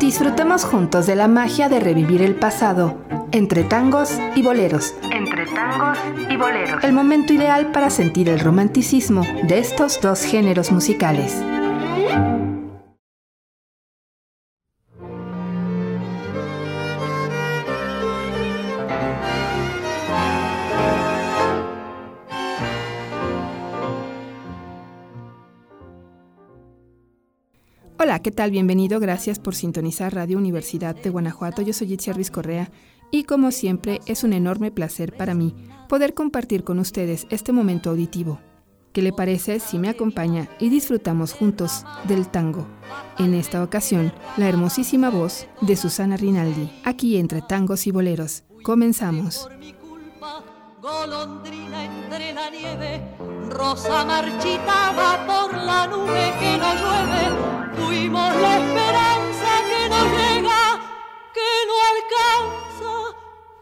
Disfrutemos juntos de la magia de revivir el pasado, entre tangos y boleros. Entre tangos y boleros. El momento ideal para sentir el romanticismo de estos dos géneros musicales. ¿Qué tal? Bienvenido. Gracias por sintonizar Radio Universidad de Guanajuato. Yo soy Itzia Ruiz Correa y como siempre es un enorme placer para mí poder compartir con ustedes este momento auditivo. ¿Qué le parece si me acompaña y disfrutamos juntos del tango? En esta ocasión, la hermosísima voz de Susana Rinaldi, aquí entre tangos y boleros. Comenzamos golondrina entre la nieve, rosa marchitada por la nube que no llueve, fuimos la esperanza que no llega, que no alcanza,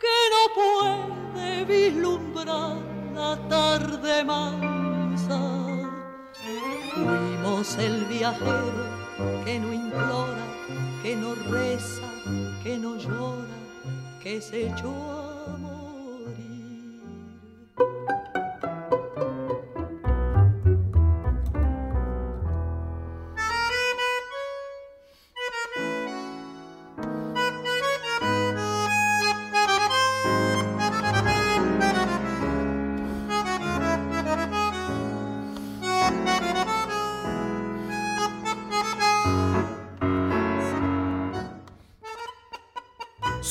que no puede vislumbrar la tarde mansa. Fuimos el viajero que no implora, que no reza, que no llora, que se echó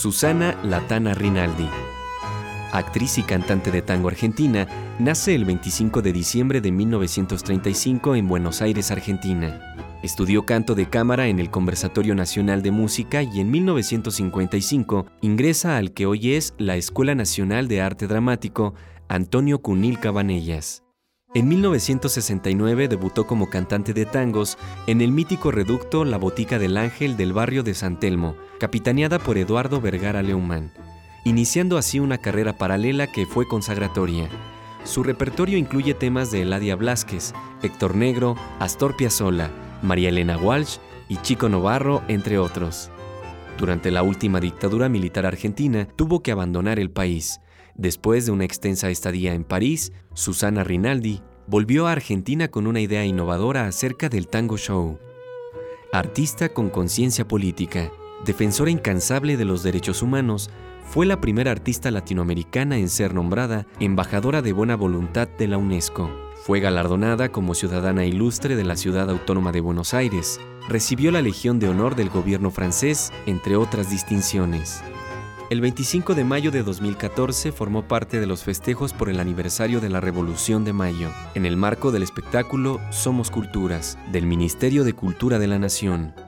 Susana Latana Rinaldi. Actriz y cantante de tango argentina, nace el 25 de diciembre de 1935 en Buenos Aires, Argentina. Estudió canto de cámara en el Conversatorio Nacional de Música y en 1955 ingresa al que hoy es la Escuela Nacional de Arte Dramático Antonio Cunil Cabanellas. En 1969 debutó como cantante de tangos en el mítico reducto La Botica del Ángel del barrio de San Telmo, capitaneada por Eduardo Vergara Leumán, iniciando así una carrera paralela que fue consagratoria. Su repertorio incluye temas de Eladia Blasquez, Héctor Negro, Astor Piazzolla, María Elena Walsh y Chico Novarro, entre otros. Durante la última dictadura militar argentina, tuvo que abandonar el país, Después de una extensa estadía en París, Susana Rinaldi volvió a Argentina con una idea innovadora acerca del tango show. Artista con conciencia política, defensora incansable de los derechos humanos, fue la primera artista latinoamericana en ser nombrada embajadora de buena voluntad de la UNESCO. Fue galardonada como ciudadana ilustre de la ciudad autónoma de Buenos Aires. Recibió la Legión de Honor del gobierno francés, entre otras distinciones. El 25 de mayo de 2014 formó parte de los festejos por el aniversario de la Revolución de Mayo, en el marco del espectáculo Somos Culturas, del Ministerio de Cultura de la Nación.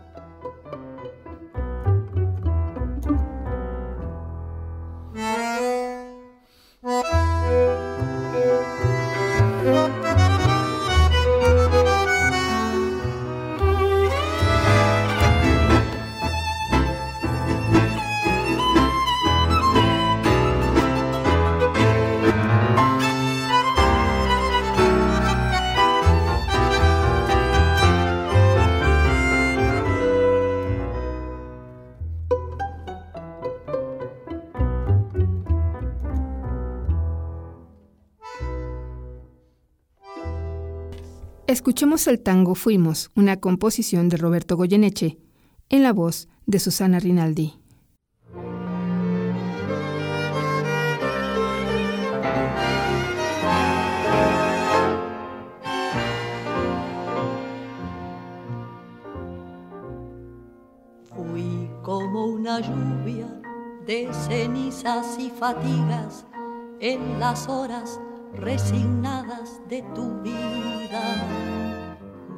Escuchemos el tango Fuimos, una composición de Roberto Goyeneche, en la voz de Susana Rinaldi. Fui como una lluvia de cenizas y fatigas en las horas resignadas de tu vida.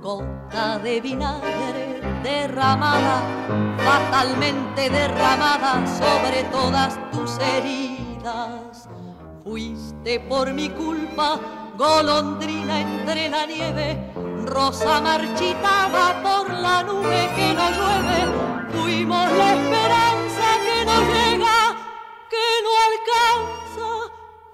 Gota de vinagre derramada, fatalmente derramada sobre todas tus heridas. Fuiste por mi culpa, golondrina entre la nieve, rosa marchitada por la nube que no llueve. Fuimos la esperanza que no llega, que no alcanza,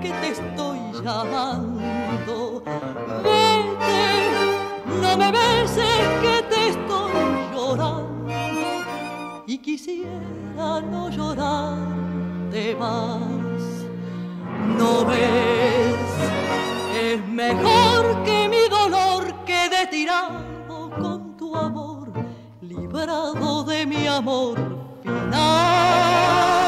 que te estoy llamando. Vete, no me beses que te estoy llorando y quisiera no llorarte más. No ves, es mejor que mi dolor quede tirado con tu amor, librado de mi amor final.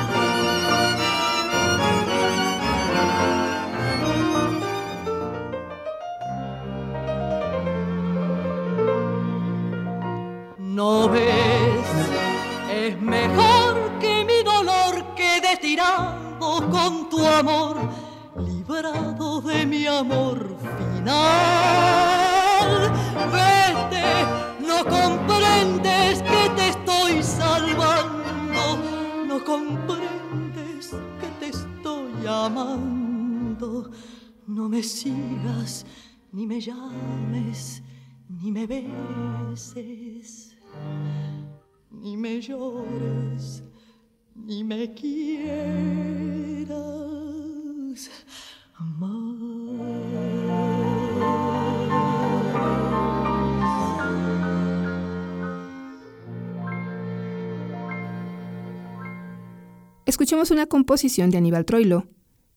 No ves. Es mejor que mi dolor quede tirado con tu amor, librado de mi amor final. Vete, no comprendes que te estoy salvando, no comprendes que te estoy amando. No me sigas, ni me llames, ni me beses llores, ni me quieras Escuchemos una composición de Aníbal Troilo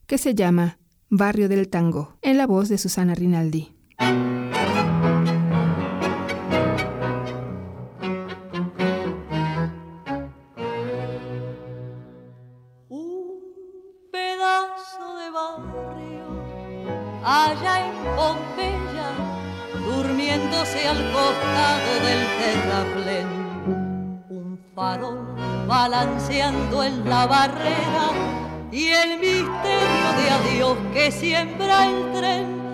que se llama Barrio del Tango, en la voz de Susana Rinaldi. Barrera y el misterio de adiós que siembra el tren.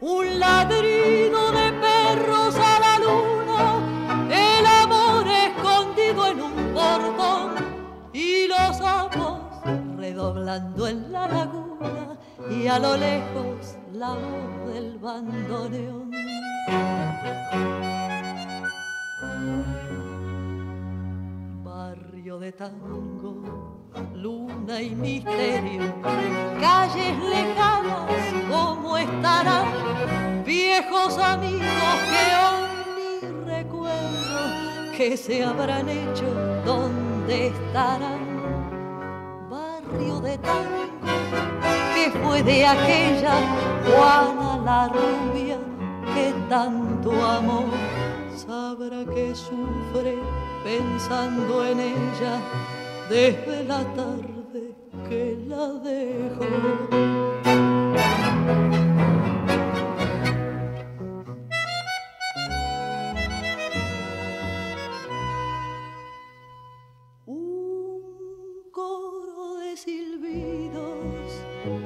Un ladrido de perros a la luna, el amor escondido en un portón y los sapos redoblando en la laguna y a lo lejos la voz del bandoneón. Barrio de tango, luna y misterio, calles lejanas como estarán, viejos amigos que hoy ni recuerdo que se habrán hecho, dónde estarán. Barrio de tango que fue de aquella Juana la rubia que tanto amó. Sabrá que sufre pensando en ella desde la tarde que la dejó.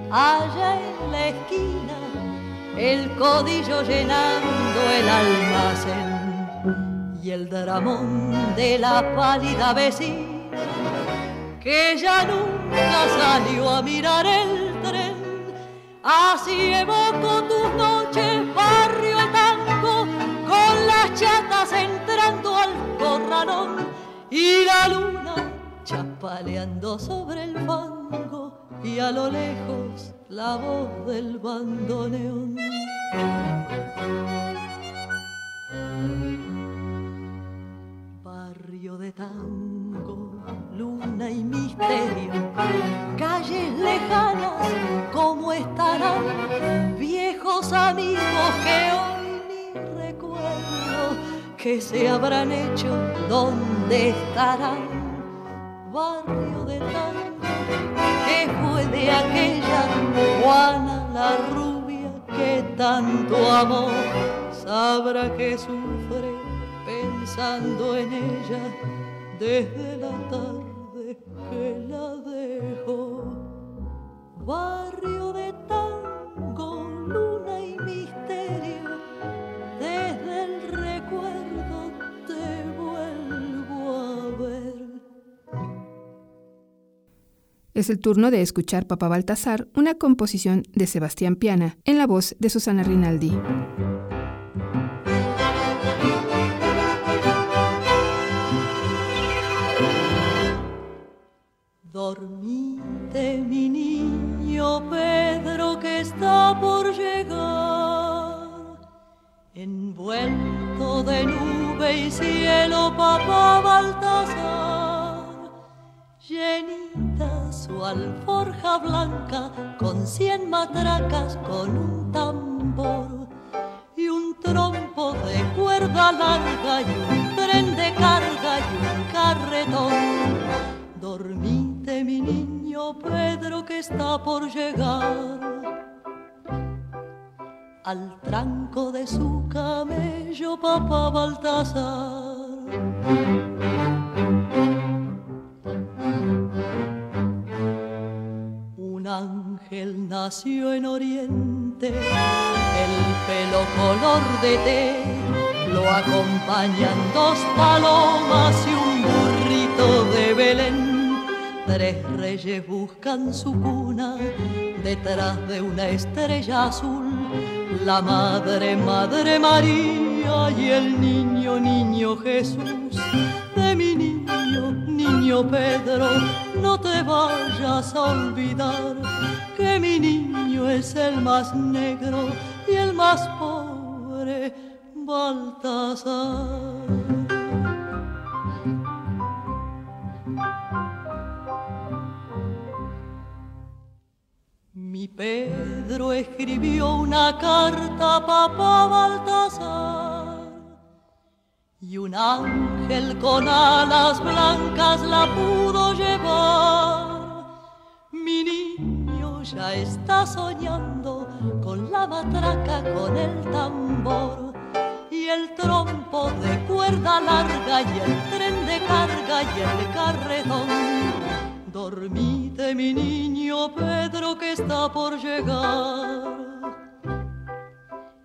allá en la esquina, el codillo llenando el almacén y el dramón de la pálida vecina que ya nunca salió a mirar el tren. Así evoco tus noches, barrio tango, con las chatas entrando al corralón y la luna chapaleando sobre el fango y a lo lejos la voz del bandoneón. Barrio de tango, luna y misterio, calles lejanas, como estarán viejos amigos que hoy ni recuerdo que se habrán hecho, dónde estarán. Barrio de tango que fue de aquella Juana tanto amor, sabrá que sufre pensando en ella desde la tarde que la dejó. Barrio de tango, luna y misterio, desde el recuerdo te vuelvo a ver. Es el turno de escuchar Papá Baltasar, una composición de Sebastián Piana, en la voz de Susana Rinaldi. Dormite, mi niño Pedro, que está por llegar, envuelto de nube y cielo, papá Baltasar, llenita su alforja blanca con cien matracas, con un tambor y un trompo de cuerda larga está por llegar al tranco de su camello papá Baltasar. Un ángel nació en Oriente, el pelo color de té, lo acompañan dos palomas y un burrito de Belén Tres reyes buscan su cuna detrás de una estrella azul. La madre, madre María y el niño, niño Jesús. De mi niño, niño Pedro, no te vayas a olvidar que mi niño es el más negro y el más pobre, Baltasar. Mi Pedro escribió una carta a papá Baltasar y un ángel con alas blancas la pudo llevar. Mi niño ya está soñando con la matraca, con el tambor y el trompo de cuerda larga y el tren de carga y el carretón Dormite mi niño Pedro que está por llegar.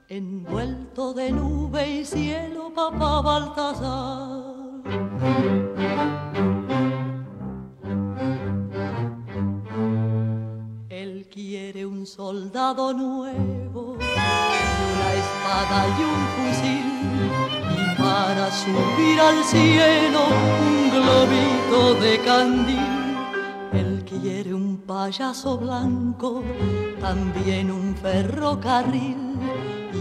Envuelto de nube y cielo, papá Baltasar. Él quiere un soldado nuevo, una espada y un fusil, y para subir al cielo un globito de candil quiere un payaso blanco, también un ferrocarril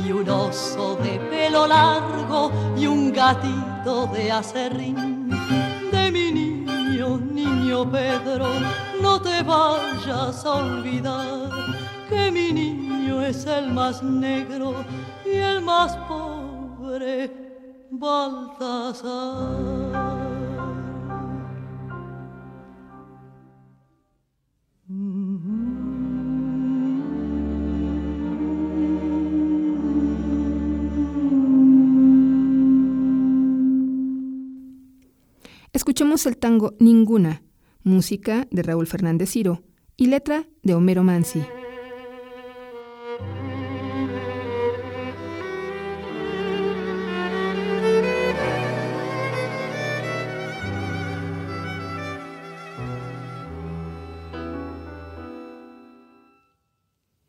y un oso de pelo largo y un gatito de acerrín. De mi niño, niño Pedro, no te vayas a olvidar que mi niño es el más negro y el más pobre, Baltasar. Escuchemos el tango Ninguna, música de Raúl Fernández Ciro y letra de Homero Mansi.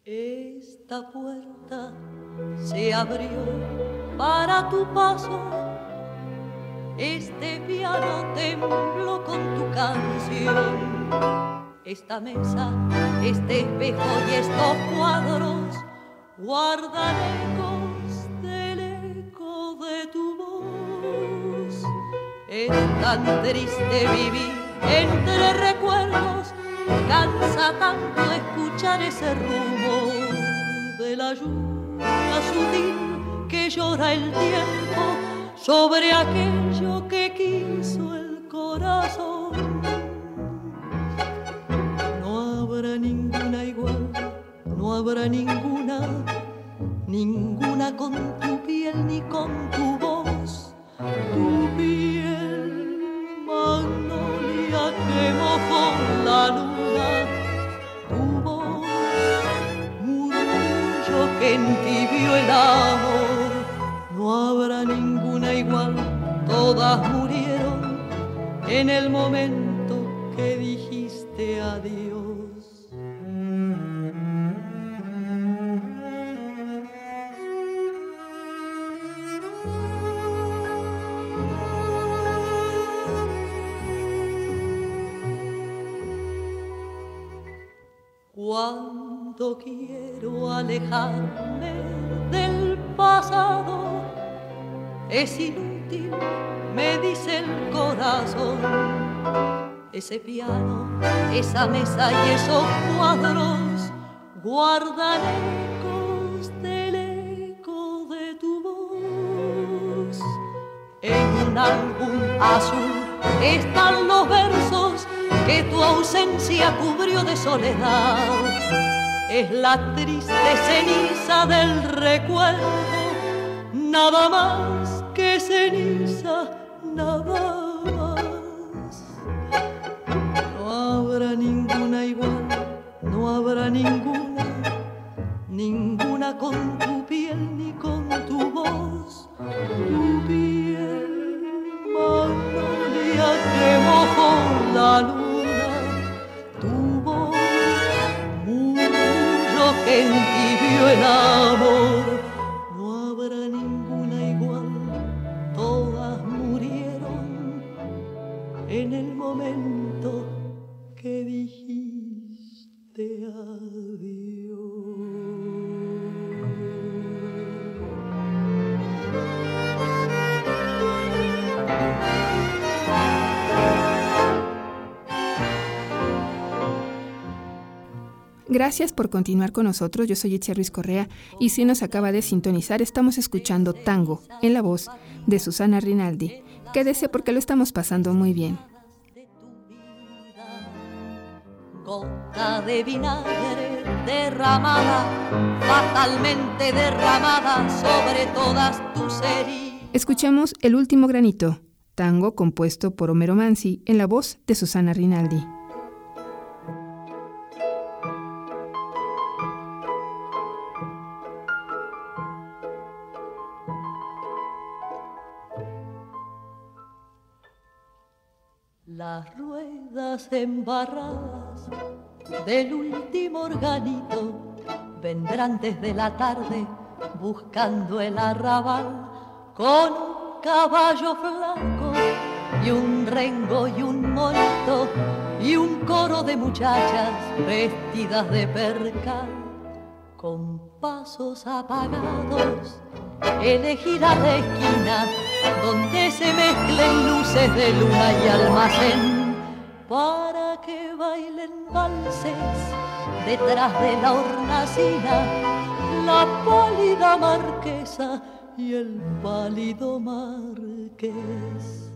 Esta puerta se abrió para tu paso este piano tembló con tu canción. Esta mesa, este espejo y estos cuadros guardan ecos del eco de tu voz. Es tan triste vivir entre recuerdos, cansa tanto escuchar ese rumor de la lluvia sutil que llora el tiempo sobre aquello que quiso el corazón. No habrá ninguna igual, no habrá ninguna, ninguna con tu piel ni con tu voz. Tu piel, magnolia que con la luna, en el momento que dijiste adiós. Cuando quiero alejarme del pasado, es inútil, Ese piano, esa mesa y esos cuadros guardan ecos del eco de tu voz. En un álbum azul están los versos que tu ausencia cubrió de soledad. Es la triste ceniza del recuerdo, nada más que ceniza, nada más. Habrá ninguna igual, no habrá ninguna, ninguna con tu piel ni con tu Gracias por continuar con nosotros. Yo soy Itzia Ruiz Correa y si nos acaba de sintonizar, estamos escuchando Tango en la voz de Susana Rinaldi. Quédese porque lo estamos pasando muy bien. Gota de vinagre derramada, fatalmente derramada sobre todas tus heridas. Escuchemos El último granito, tango compuesto por Homero Mansi en la voz de Susana Rinaldi. Ruedas embarradas del último organito vendrán desde la tarde buscando el arrabal con un caballo flaco y un rengo y un molto y un coro de muchachas vestidas de percal con pasos apagados. Elegirá la esquina donde se mezclen luces de luna y almacén para que bailen valses detrás de la hornacina la pálida marquesa y el pálido marqués.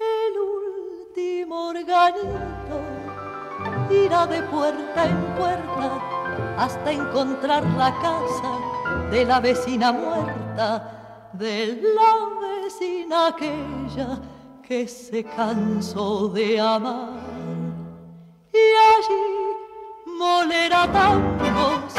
El último organito irá de puerta en puerta hasta encontrar la casa de la vecina muerta, de la vecina aquella que se cansó de amar. Y allí molera tangos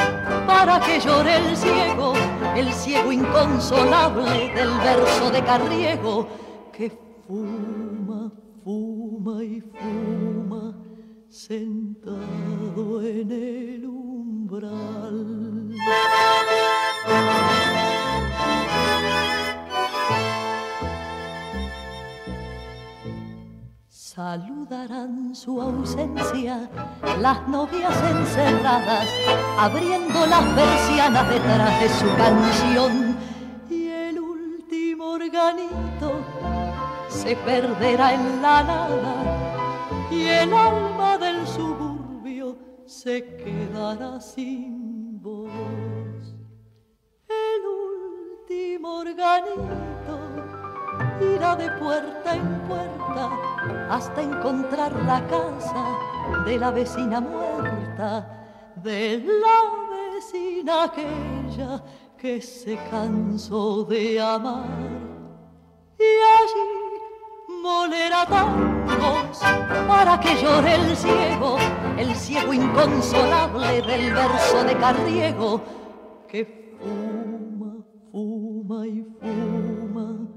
para que llore el ciego, el ciego inconsolable del verso de Carriego, que fuma, fuma y fuma sentado en el umbral. Saludarán su ausencia las novias encerradas, abriendo las persianas detrás de su canción. Y el último organito se perderá en la nada, y el alma del suburbio se quedará sin voz. El último organito irá de puerta en puerta hasta encontrar la casa de la vecina muerta, de la vecina aquella que se cansó de amar. Y allí molera tangos para que llore el ciego, el ciego inconsolable del verso de Carriego que fuma, fuma y fuma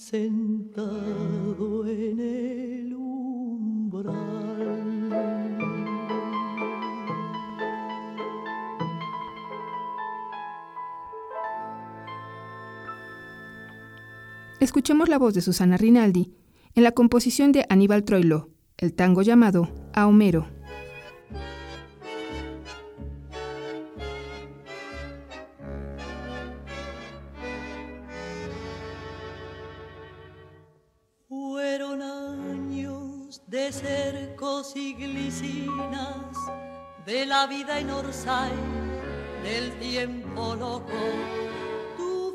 sentado en el umbral. Escuchemos la voz de Susana Rinaldi en la composición de Aníbal Troilo, el tango llamado A Homero. De cercos y glicinas, de la vida en Orsay, del tiempo loco.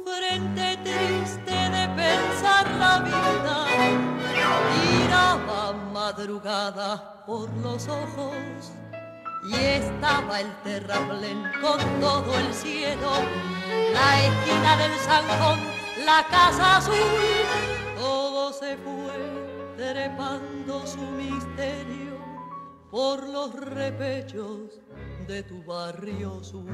Frente triste de pensar la vida, miraba madrugada por los ojos y estaba el terraplén con todo el cielo, la esquina del zanjón, la casa azul, todo se fue trepando su misterio por los repechos de tu barrio sur.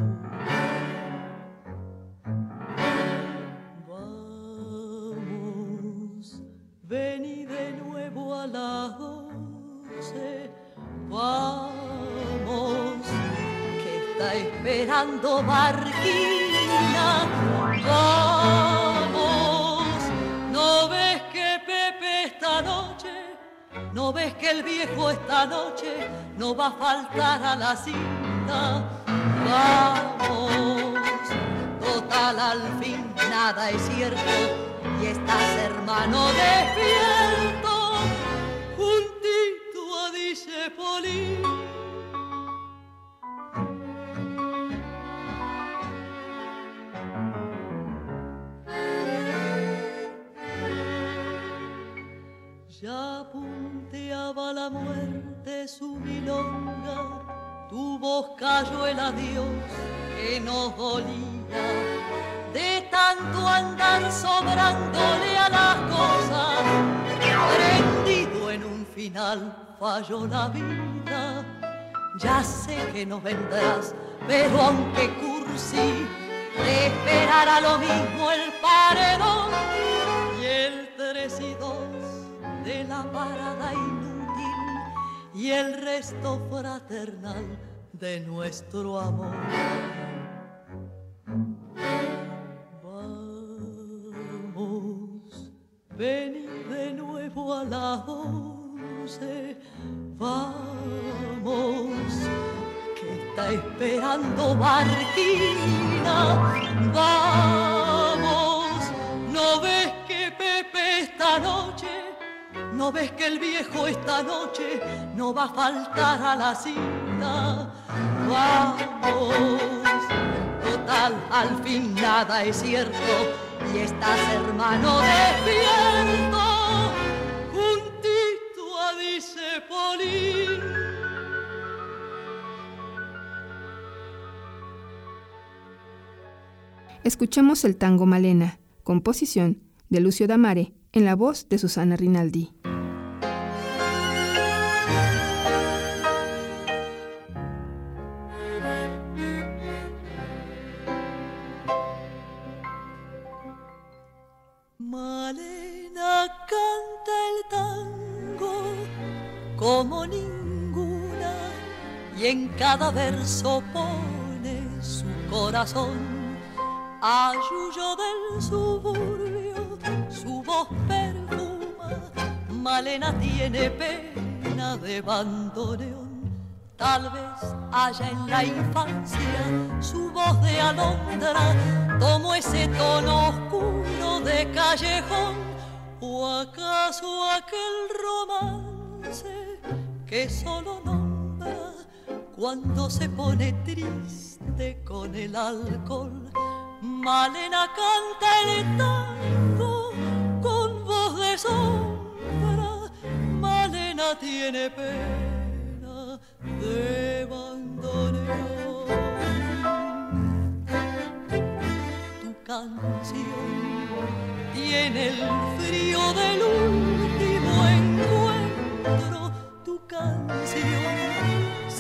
Vení de nuevo a las doce, vamos, que está esperando Barquina, el viejo esta noche no va a faltar a la cita, vamos, total al fin nada es cierto y estás hermano despierto falló la vida. Ya sé que no vendrás, pero aunque cursi, te esperará lo mismo el paredón y el tres y dos de la parada inútil y el resto fraternal de nuestro amor. Vení de nuevo a las vamos, que está esperando Marquina, vamos, no ves que Pepe esta noche, no ves que el viejo esta noche no va a faltar a la cita, vamos, total, al fin nada es cierto y estás hermano despierto Escuchemos el tango Malena, composición de Lucio Damare, en la voz de Susana Rinaldi. Cada verso pone su corazón. Ayuyo del suburbio, su voz perfuma, Malena tiene pena de bandoneón. Tal vez haya en la infancia su voz de alondra, como ese tono oscuro de callejón, o acaso aquel romance que solo nombra cuando se pone triste con el alcohol. Malena canta el tango con voz de sombra. Malena tiene pena de bandoneón. Tu canción tiene el frío de luz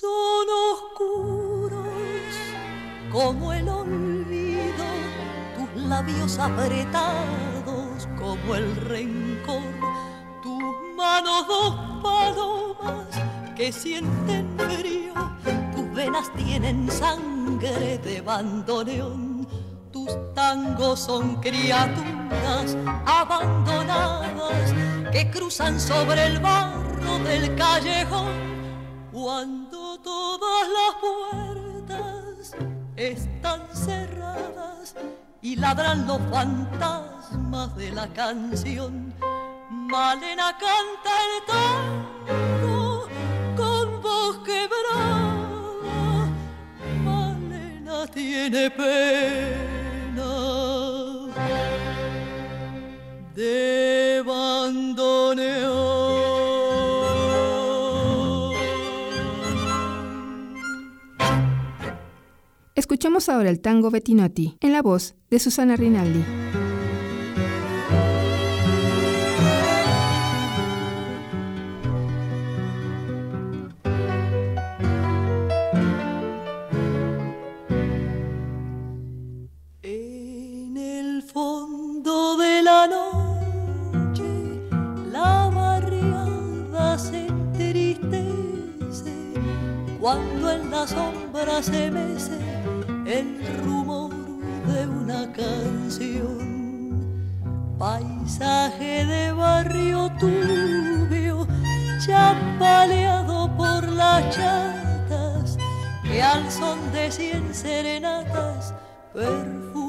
Son oscuros como el olvido, tus labios apretados como el rencor, tus manos dos palomas que sienten frío, tus venas tienen sangre de bandoneón, tus tangos son criaturas abandonadas que cruzan sobre el barro del callejón cuando todas las puertas están cerradas y ladran los fantasmas de la canción. Malena canta el tango con voz quebrada. Malena tiene pena de bandoneón. Escuchemos ahora el tango Bettinotti en la voz de Susana Rinaldi. Chatas, que al son de cien serenatas perfumó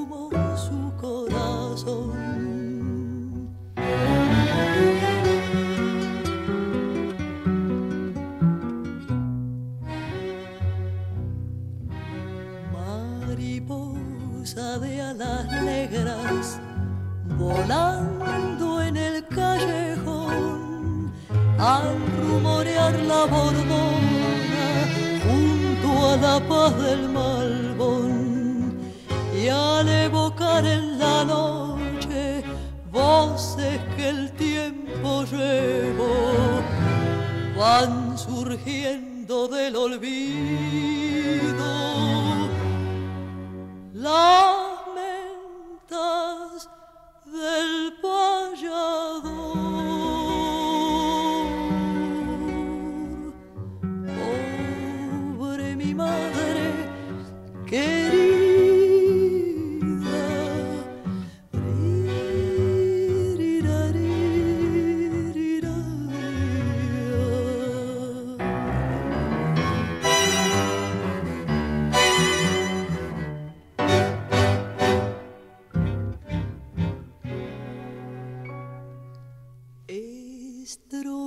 is.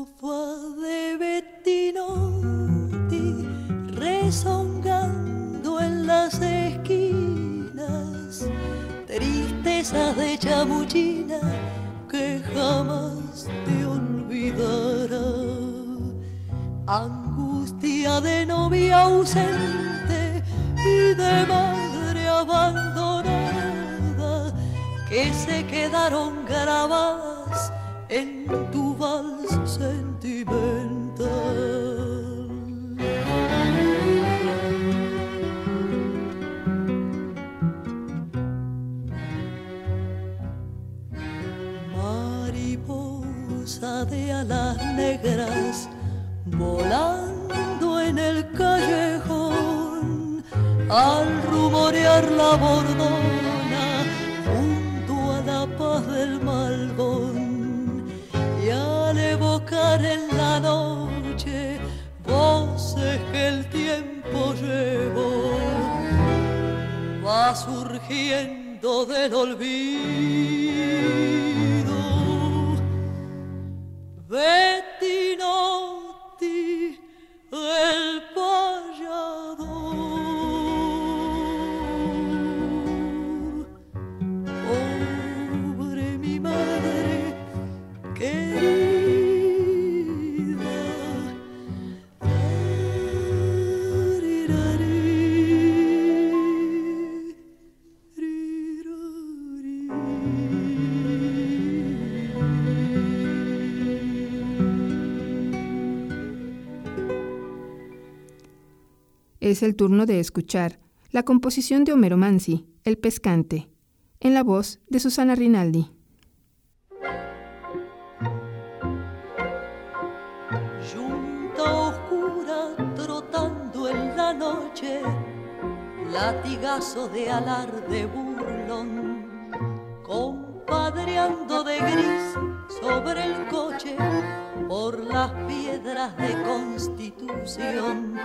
Es el turno de escuchar la composición de Homero Mansi, El Pescante, en la voz de Susana Rinaldi. Junta oscura trotando en la noche, latigazo de alarde burlón, compadreando de gris sobre el coche por las piedras de constitución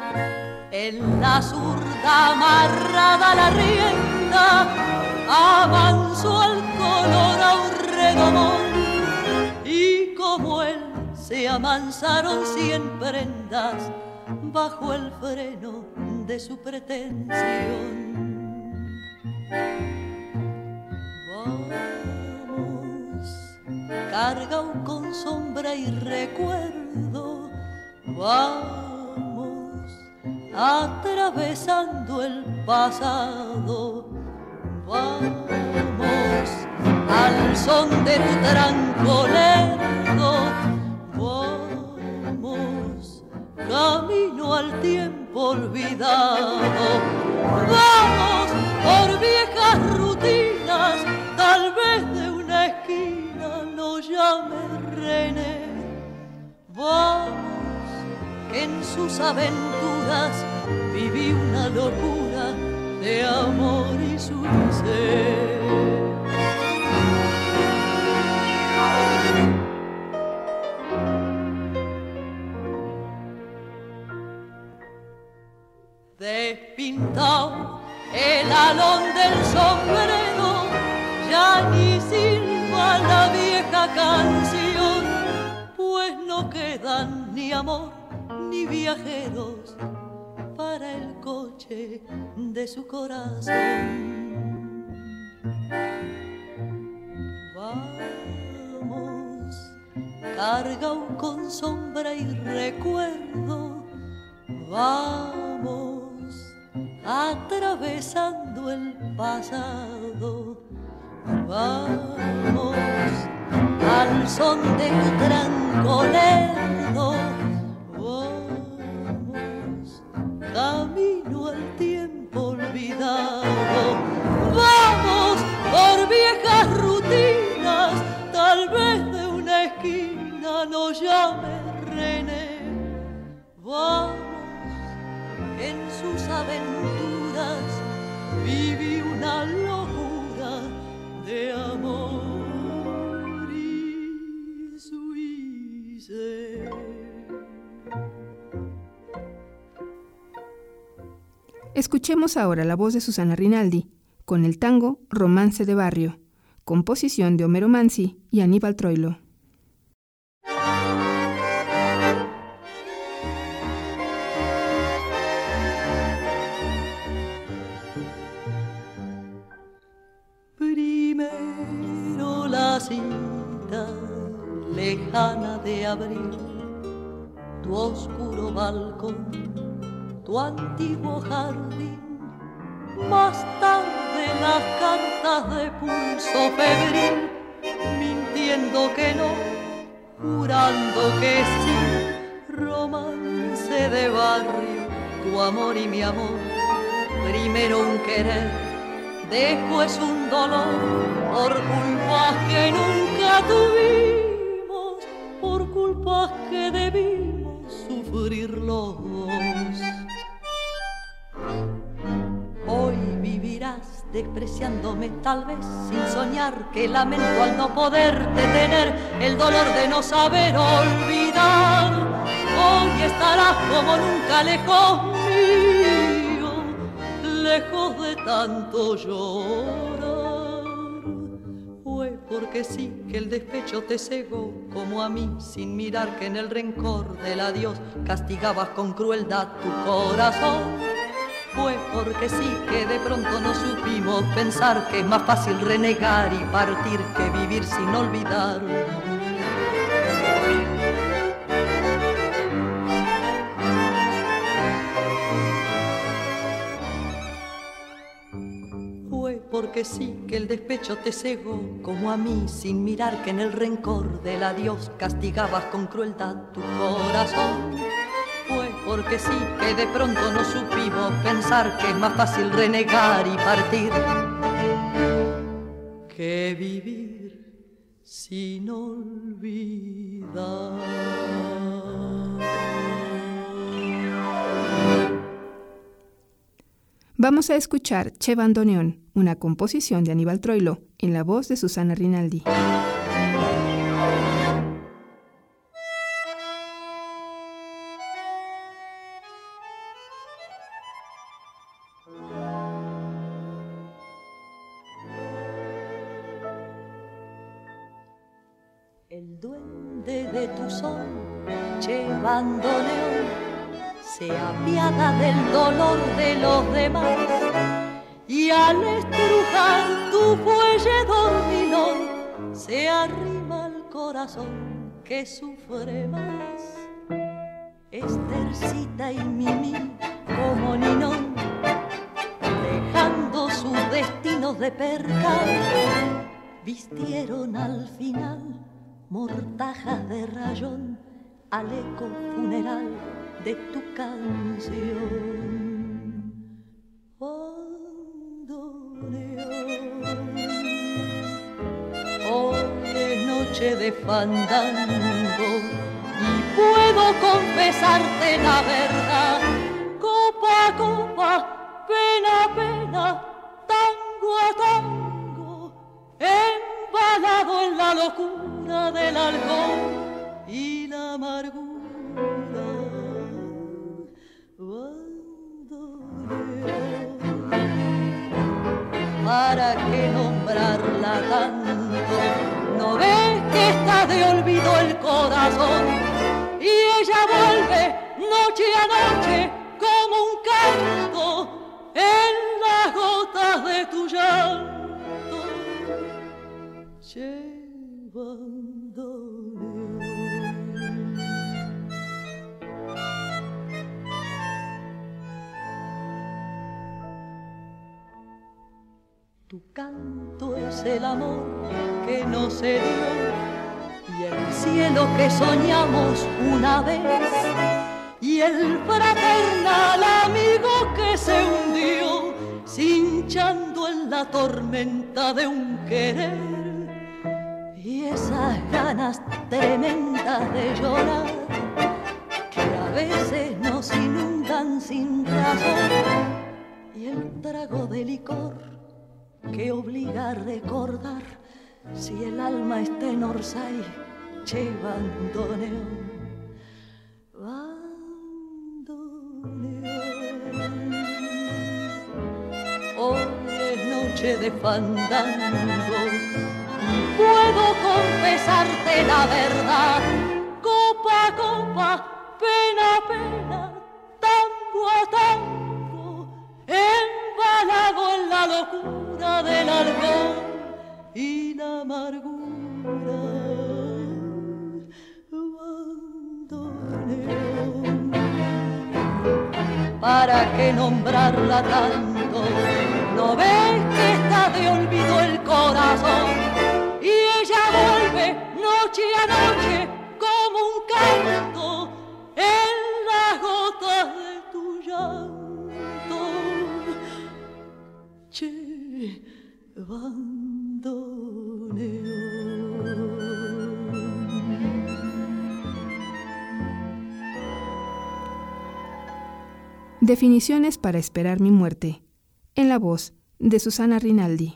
en la zurda amarrada la rienda, avanzó al color a un redomón. Y como él se amansaron cien prendas bajo el freno de su pretensión. Vamos, carga con sombra y recuerdo. Vamos atravesando el pasado. Vamos al son de tu trancolero, vamos camino al tiempo olvidado. Vamos por viejas rutinas, tal vez de una esquina no llame René. Vamos en sus aventuras viví una locura de amor y su ser. Despintado el alón del sombrero, ya ni silba la vieja canción, pues no quedan ni amor ni viajeros para el coche de su corazón. Vamos, carga con sombra y recuerdo, vamos, atravesando el pasado, vamos, al son de tu trancolerdo Escuchemos ahora la voz de Susana Rinaldi con el tango Romance de Barrio, composición de Homero Mansi y Aníbal Troilo. Primero la cinta lejana de abril, tu oscuro balcón tu antiguo jardín. Más tarde las cartas de pulso febril, mintiendo que no, jurando que sí, romance de barrio, tu amor y mi amor, primero un querer, después un dolor, por culpas que nunca tuvimos, por culpas que debimos sufrir los despreciándome tal vez sin soñar que lamento al no poderte tener el dolor de no saber olvidar. Hoy estarás como nunca lejos mío, lejos de tanto llorar. Fue porque sí que el despecho te cegó como a mí, sin mirar que en el rencor del adiós castigabas con crueldad tu corazón. Fue porque sí que de pronto no supimos pensar que es más fácil renegar y partir que vivir sin olvidar. porque sí que el despecho te cegó, como a mí, sin mirar que en el rencor del adiós castigabas con crueldad tu corazón. Porque sí que de pronto no supimos pensar que es más fácil renegar y partir que vivir sin olvidar. Vamos a escuchar Che Bandoneón, una composición de Aníbal Troilo, en la voz de Susana Rinaldi. Del dolor de los demás y al estrujar tu fuelle dormilón se arrima al corazón que sufre más. Estercita y Mimi como Ninón dejando sus destinos de percal vistieron al final mortajas de rayón al eco funeral de tu canción. Hoy es noche de fandango y puedo confesarte la verdad. Copa a copa, pena pena, tango a tango, embalado en la locura del alcohol y la amargura ¿Para qué nombrarla tanto? ¿No ves que está de olvido el corazón? Y ella vuelve noche a noche como un canto en las gotas de tu llanto. Tu canto es el amor que no se dio y el cielo que soñamos una vez y el fraternal amigo que se hundió cinchando en la tormenta de un querer. Y esas ganas tremendas de llorar que a veces nos inundan sin razón y el trago de licor que obliga a recordar si el alma está en Orsay, che bandoneón, Hoy es noche de fandango puedo confesarte la verdad, copa copa, pena pena, tango a tango, embalado en la locura del alcohol y la amargura. ¿Para qué nombrarla tanto? ¿No ves que está de olvido el corazón? Y ella vuelve noche a noche como un canto en Definiciones para esperar mi muerte. En la voz de Susana Rinaldi.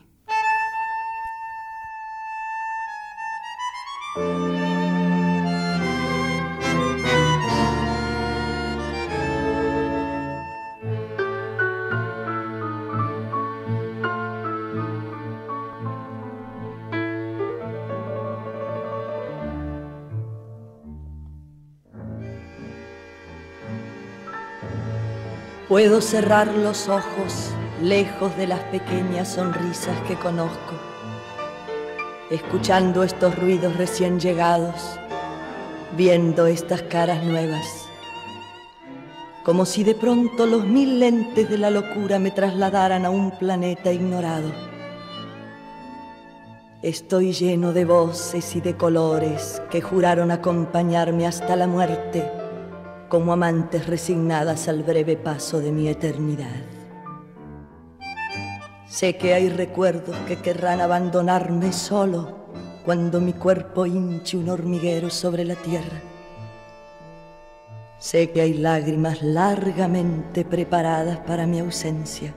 Puedo cerrar los ojos lejos de las pequeñas sonrisas que conozco, escuchando estos ruidos recién llegados, viendo estas caras nuevas, como si de pronto los mil lentes de la locura me trasladaran a un planeta ignorado. Estoy lleno de voces y de colores que juraron acompañarme hasta la muerte como amantes resignadas al breve paso de mi eternidad. Sé que hay recuerdos que querrán abandonarme solo cuando mi cuerpo hinche un hormiguero sobre la tierra. Sé que hay lágrimas largamente preparadas para mi ausencia.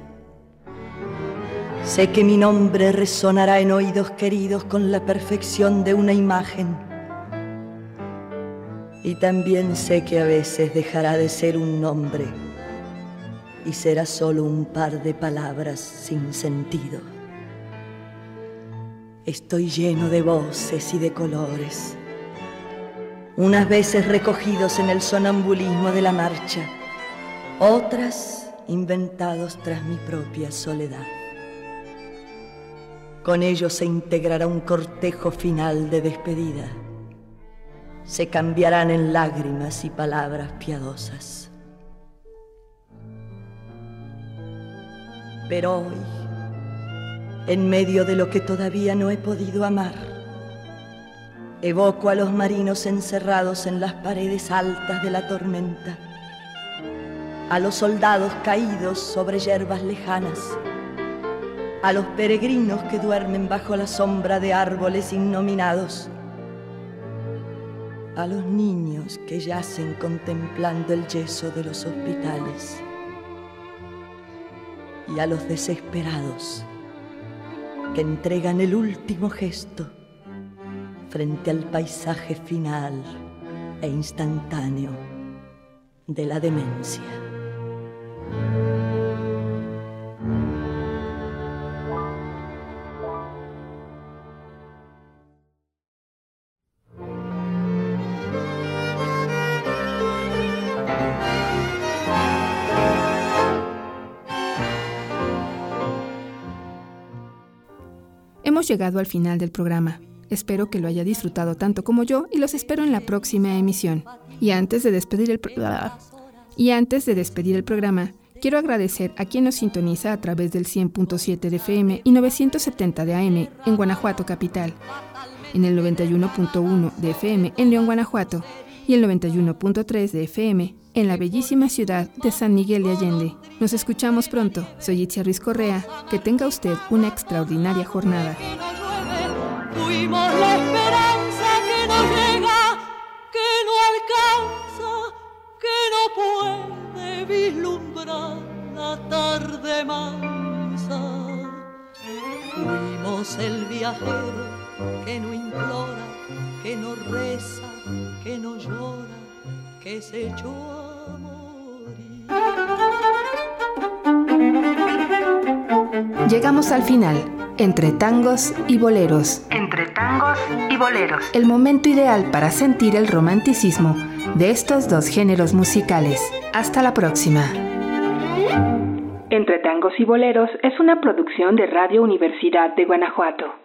Sé que mi nombre resonará en oídos queridos con la perfección de una imagen. Y también sé que a veces dejará de ser un nombre y será solo un par de palabras sin sentido. Estoy lleno de voces y de colores, unas veces recogidos en el sonambulismo de la marcha, otras inventados tras mi propia soledad. Con ellos se integrará un cortejo final de despedida. Se cambiarán en lágrimas y palabras piadosas. Pero hoy, en medio de lo que todavía no he podido amar, evoco a los marinos encerrados en las paredes altas de la tormenta, a los soldados caídos sobre hierbas lejanas, a los peregrinos que duermen bajo la sombra de árboles innominados, a los niños que yacen contemplando el yeso de los hospitales y a los desesperados que entregan el último gesto frente al paisaje final e instantáneo de la demencia. Hemos llegado al final del programa. Espero que lo haya disfrutado tanto como yo y los espero en la próxima emisión. Y antes de despedir el y antes de despedir el programa, quiero agradecer a quien nos sintoniza a través del 100.7 de FM y 970 de AM en Guanajuato capital, en el 91.1 de FM en León, Guanajuato y el 91.3 de FM en la bellísima ciudad de San Miguel de Allende. Nos escuchamos pronto. Soy Itzia Ruiz Correa. Que tenga usted una extraordinaria jornada. Fuimos la esperanza que no llega, que no alcanza, que no puede vislumbrar la tarde. Fuimos el viajero que no implora, que no reza, que no llora, que se echó Llegamos al final, entre tangos y boleros. Entre tangos y boleros. El momento ideal para sentir el romanticismo de estos dos géneros musicales. Hasta la próxima. Entre tangos y boleros es una producción de Radio Universidad de Guanajuato.